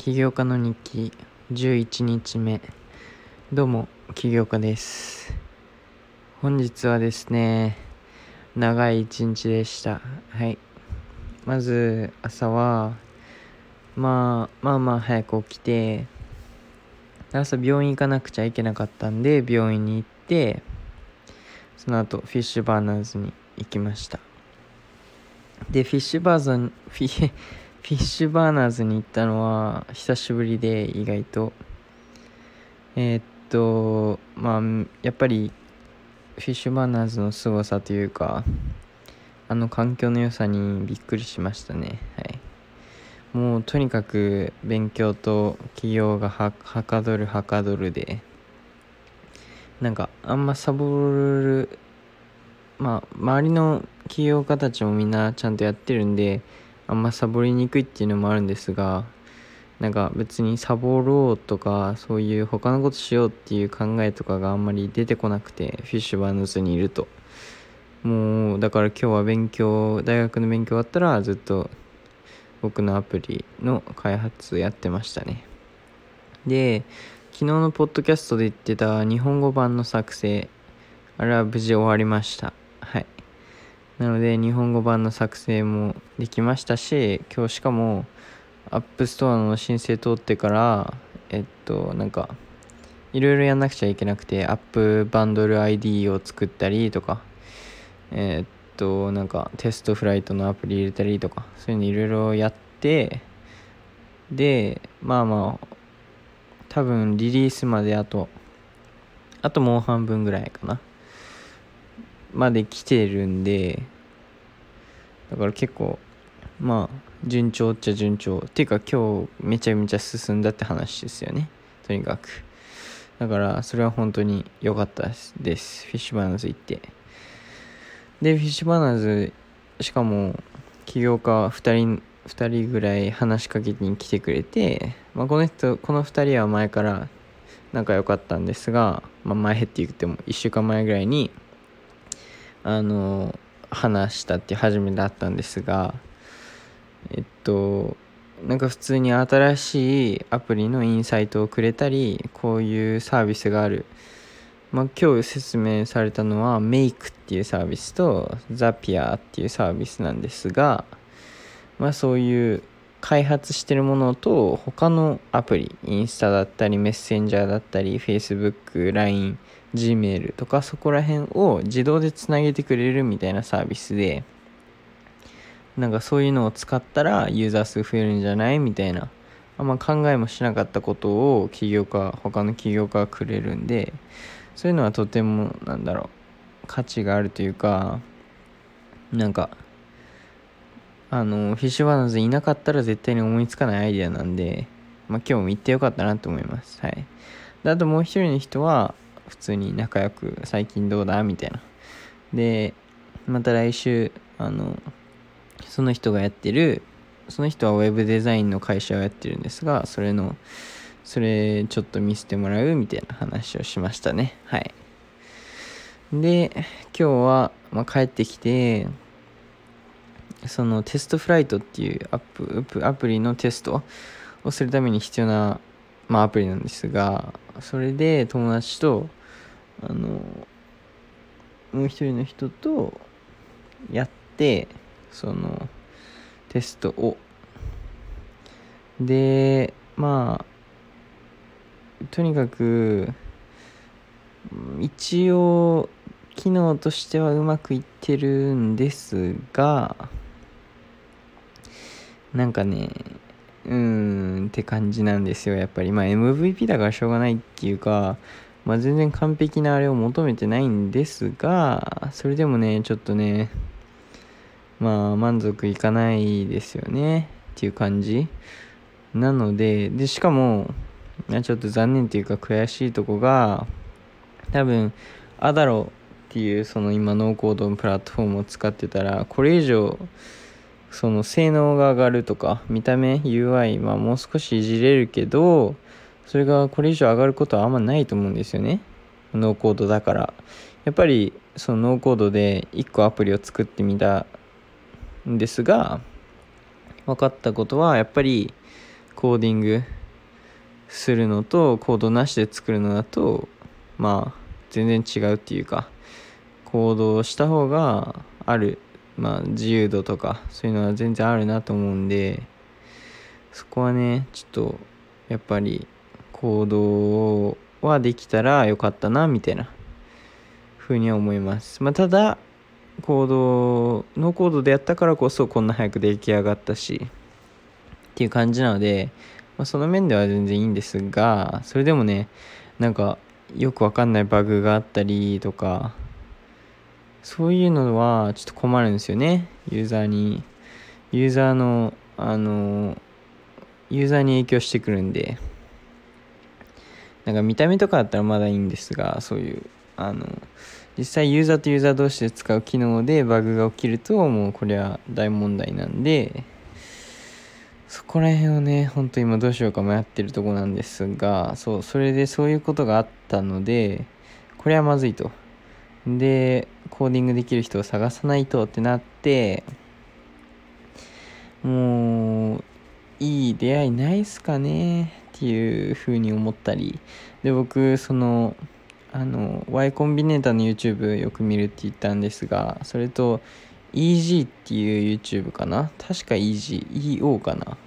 起業家の日記11日目。どうも起業家です。本日はですね長い一日でした。はい。まず朝はまあまあまあ早く起きて朝病院行かなくちゃいけなかったんで病院に行ってその後フィッシュバーナーズに行きました。で Fishburners フィ Fishburners に行ったのは久しぶりで意外と。えー、っとまあやっぱり Fishburners の凄さというかあの環境の良さにびっくりしましたね。はい。もうとにかく勉強と起業がははかどるはかどるでなんかあんまサボるまあ周りの起業家たちもみんなちゃんとやってるんであんまサボりにくいっていうのもあるんですがなんか別にサボろうとかそういう他のことしようっていう考えとかがあんまり出てこなくてフィッシュバーヌズにいると。もうだから今日は勉強大学の勉強終わったらずっと僕のアプリの開発やってましたね。で昨日のポッドキャストで言ってた日本語版の作成あれは無事終わりました。なので日本語版の作成もできましたし今日しかもアップストアの申請通ってからえっとなんかいろいろやんなくちゃいけなくてアップバンドル ID を作ったりとかえっとなんかテストフライトのアプリ入れたりとかそういうのいろいろやってでまあまあ多分リリースまであとあともう半分ぐらいかな。まで来てるんでだから結構まあ順調っちゃ順調。っていうか今日めちゃめちゃ進んだって話ですよね。とにかく。だからそれは本当に良かったです。フィッシュバーナーズ行って。でフィッシュバーナーズしかも起業家2人2人ぐらい話しかけに来てくれて、まあ、この人この2人は前から仲良かったんですが、まあ、前って言っても1週間前ぐらいにあの話したって初めてあったんですがえっとなんか普通に新しいアプリのインサイトをくれたりこういうサービスがある、まあ、今日説明されたのはメイクっていうサービスとザピアっていうサービスなんですが、まあ、そういう開発してるものと他のアプリインスタだったりメッセンジャーだったり Facebook、LINE Gmail とかそこら辺を自動でつなげてくれるみたいなサービスでなんかそういうのを使ったらユーザー数増えるんじゃないみたいなあんま考えもしなかったことを起業家他の起業家がくれるんでそういうのはとてもなんだろう価値があるというかなんかあのフィッシュバーナーズいなかったら絶対に思いつかないアイデアなんで、まあ、今日も行ってよかったなと思います。はい。であともう一人の人は普通に仲良く最近どうだ？みたいな。でまた来週あのその人がやってるその人はウェブデザインの会社をやってるんですがそれのそれちょっと見せてもらうみたいな話をしましたね。はい。で今日は、まあ、帰ってきてそのテストフライトっていうアップアプリのテストをするために必要な、まあ、アプリなんですがそれで友達とあのもう一人の人とやってそのテストを。でまあとにかく一応機能としてはうまくいってるんですがなんかねうーんって感じなんですよ。やっぱりまあ MVP だからしょうがないっていうかまあ全然完璧なあれを求めてないんですがそれでもねちょっとねまあ満足いかないですよねっていう感じ。なのででしかもちょっと残念っていうか悔しいとこが多分アダロっていうその今ノーコードのプラットフォームを使ってたらこれ以上その性能が上がるとか見た目 UI まあもう少しいじれるけどそれがこれ以上上がることはあんまないと思うんですよね。ノーコードだから。やっぱりそのノーコードで1個アプリを作ってみたんですが分かったことはやっぱりコーディングするのとコードなしで作るのだとまあ全然違うっていうか行動した方があるまあ自由度とかそういうのは全然あるなと思うんでそこはねちょっとやっぱり行動はできたらよかったなみたいな。ふうには思います。まあただコードノーコードでやったからこそこんな早く出来上がったしっていう感じなので、まあ、その面では全然いいんですがそれでもねなんかよくわかんないバグがあったりとかそういうのはちょっと困るんですよね。ユーザーに。ユーザーのあのユーザーに影響してくるんで。なんか見た目とかだったらまだいいんですがそういうあの実際ユーザーとユーザー同士で使う機能でバグが起きるともうこれは大問題なんでそこら辺をねほんと今どうしようか迷ってるとこなんですがそうそれでそういうことがあったのでこれはまずいと。でコーディングできる人を探さないとってなってもういい出会いないっすかね。っていうふうに思ったりで僕そのあの Y コンビネーターの YouTube よく見るって言ったんですがそれと EG っていう YouTube かな？確か EG,EO かな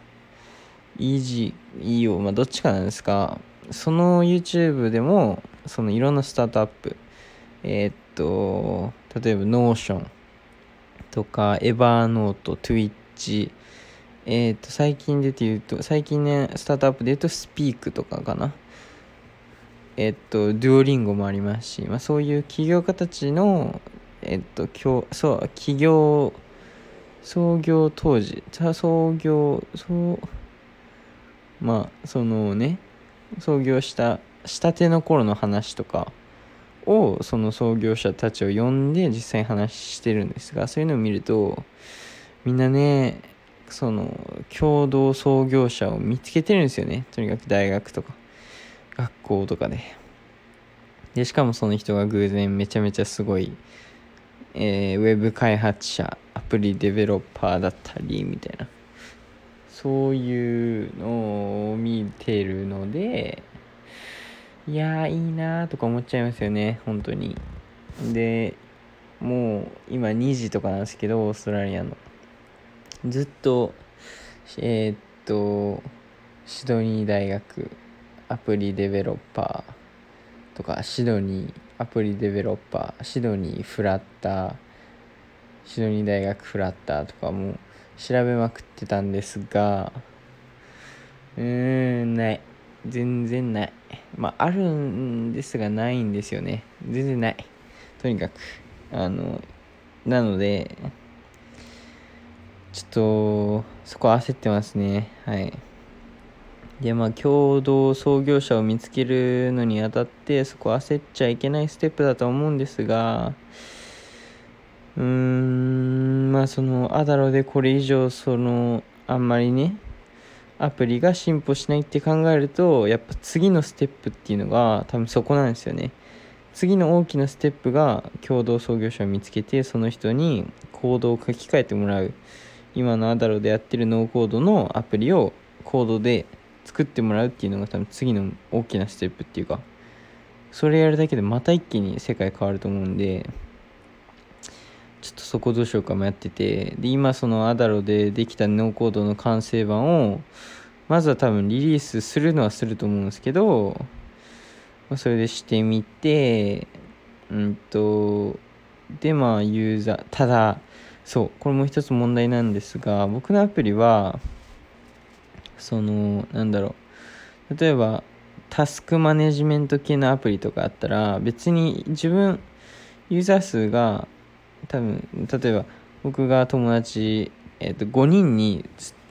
？EG、EO まあどっちかなんですがその YouTube でもそのいろんなスタートアップえー、っと例えば Notion とかエバーノート Twitch えー、と最近出て言うと最近ねスタートアップで言うと Speak とかかな。えっと、デュオリンゴもありますし、まあ、そういう企業家たちの、えっと、今日、そう、企業、創業当時、創業、そう、まあ、そのね、創業した、したての頃の話とかを、その創業者たちを呼んで実際話してるんですが、そういうのを見ると、みんなね、その、共同創業者を見つけてるんですよね。とにかく大学とか。学校とかで。で、しかもその人が偶然めちゃめちゃすごい、えー、ウェブ開発者、アプリデベロッパーだったり、みたいな。そういうのを見てるので、いや、いいなーとか思っちゃいますよね、本当に。で、もう今2時とかなんですけど、オーストラリアの。ずっと、えー、っと、シドニー大学アプリデベロッパーとかシドニーアプリデベロッパーシドニーフラッターシドニー大学フラッターとかも調べまくってたんですがうーんない。全然ない。まああるんですがないんですよね。全然ない。とにかくあのなのでちょっとそこ焦ってますね。はい。でまあ共同創業者を見つけるのにあたってそこ焦っちゃいけないステップだと思うんですがうーんまあそのアダロでこれ以上そのあんまりねアプリが進歩しないって考えるとやっぱ次のステップっていうのが多分そこなんですよね。次の大きなステップが共同創業者を見つけてその人にコードを書き換えてもらう。今のアダロでやってるノーコードのアプリをコードで作ってもらうっていうのが多分次の大きなステップっていうかそれやるだけでまた一気に世界変わると思うんでちょっとそこどうしようか迷っててで今そのアダロでできたノーコードの完成版をまずは多分リリースするのはすると思うんですけど、それでしてみてうんとでまあユーザーただそうこれも一つ問題なんですが僕のアプリはそのなんだろう。例えばタスクマネジメント系のアプリとかあったら別に自分ユーザー数が多分例えば僕が友達、えー、と5人に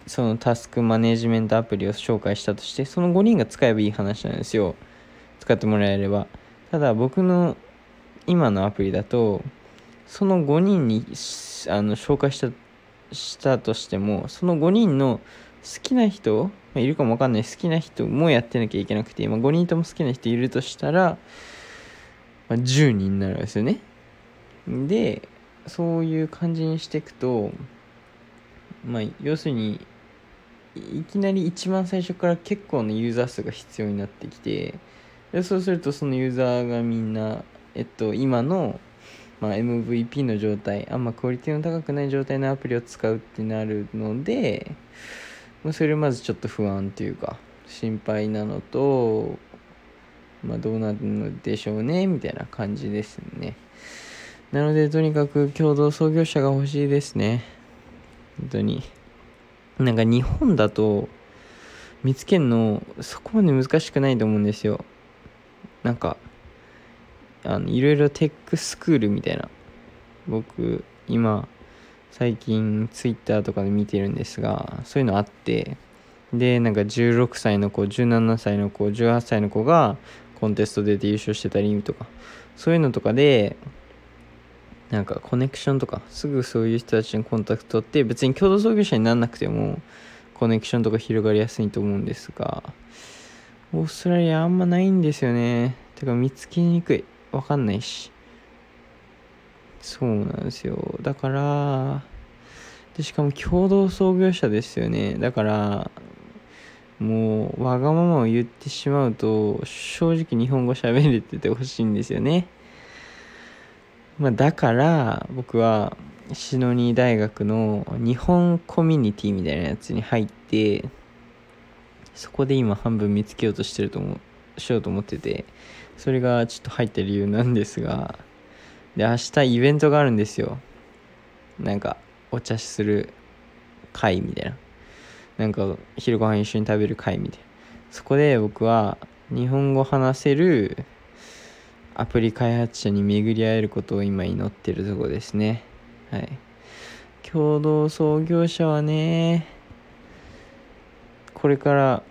そのタスクマネジメントアプリを紹介したとしてその5人が使えばいい話なんですよ。使ってもらえれば。ただ僕の今のアプリだとその5人にあの紹介したしたとしてもその5人の好きな人、ま、いるかもわかんない好きな人もやってなきゃいけなくて、まあ、5人とも好きな人いるとしたら、まあ、10人になるんですよね。でそういう感じにしていくとまあ要するにいきなり一番最初から結構なユーザー数が必要になってきてでそうするとそのユーザーがみんな、えっと、今の、まあ、MVP の状態あんまクオリティの高くない状態のアプリを使うってなるので、まあ、それまずちょっと不安というか心配なのと、まあ、どうなるのでしょうねみたいな感じですね。なのでとにかく共同創業者が欲しいですね。本当に。なんか日本だと見つけるのそこまで難しくないと思うんですよ。なんかあのいろいろテックスクールみたいな。僕今最近ツイッターとかで見てるんですがそういうのあって。でなんか16歳の子17歳の子18歳の子がコンテスト出て優勝してたりとか。そういうのとかでなんかコネクションとかすぐそういう人たちにコンタクト取って別に共同創業者にならなくてもコネクションとか広がりやすいと思うんですがオーストラリアあんまないんですよね。てか見つけにくい。わかんないし。そうなんですよ。だからでしかも共同創業者ですよね。だからもうわがままを言ってしまうと正直日本語喋れててほしいんですよね。まあ、だから僕はシノニー大学の日本コミュニティみたいなやつに入ってそこで今半分見つけようとしてると思う。しようと思っててそれがちょっと入った理由なんですがで明日イベントがあるんですよなんかお茶する会みたいななんか昼ご飯一緒に食べる会みたいなそこで僕は日本語話せるアプリ開発者に巡り合えることを今祈ってるとこですね。はい。共同創業者はね、これから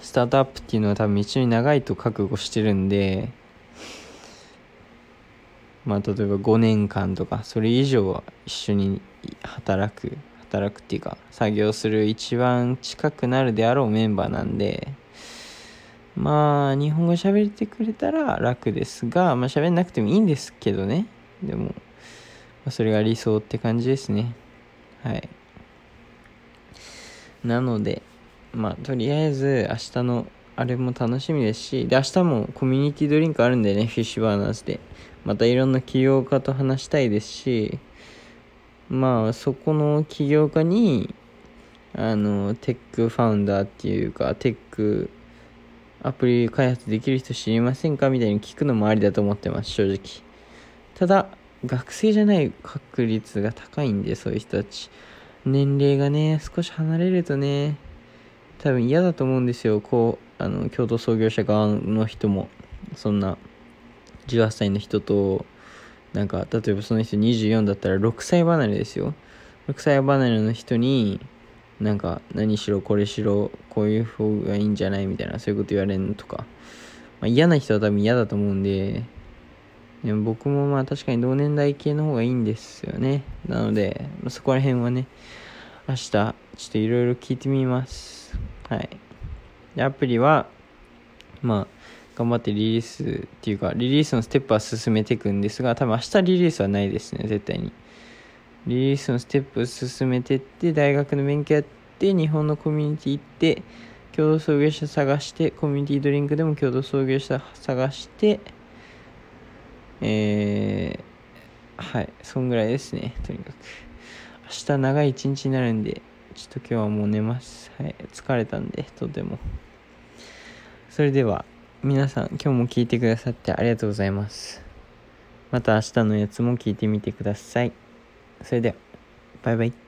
スタートアップっていうのは多分道のり長いと覚悟してるんで、まあ例えば5年間とかそれ以上は一緒に働く、働くっていうか作業する一番近くなるであろうメンバーなんで、まあ、日本語喋ってくれたら楽ですが、まあ喋んなくてもいいんですけどね。でも、まあ、それが理想って感じですね。はい。なので、まあ、とりあえず明日のあれも楽しみですし、で、明日もコミュニティドリンクあるんでね、フィッシュバーナーズで。またいろんな起業家と話したいですし、まあ、そこの起業家に、あの、テックファウンダーっていうか、テックアプリ開発できる人知りませんかみたいに聞くのもありだと思ってます、正直。ただ、学生じゃない確率が高いんで、そういう人たち。年齢がね、少し離れるとね、多分嫌だと思うんですよ。こう、あの、共同創業者側の人も。そんな、18歳の人と、なんか、例えばその人24だったら6歳離れですよ。6歳離れの人に、なんか何しろこれしろこういう方がいいんじゃない？みたいなそういうこと言われるのとか、まあ、嫌な人は多分嫌だと思うんででも僕もまあ確かに同年代系の方がいいんですよねなので、そこら辺はね明日ちょっといろいろ聞いてみます。はい。でアプリはまあ頑張ってリリースっていうかリリースのステップは進めていくんですが多分明日リリースはないですね絶対に。リリースのステップ進めてって大学の勉強やって日本のコミュニティ行って共同創業者探してコミュニティドリンクでも共同創業者探してえー、はいそんぐらいですねとにかく。明日長い一日になるんでちょっと今日はもう寝ます。はい疲れたんでとても。それでは皆さん今日も聞いてくださってありがとうございます。また明日のやつも聞いてみてください。それではバイバイ。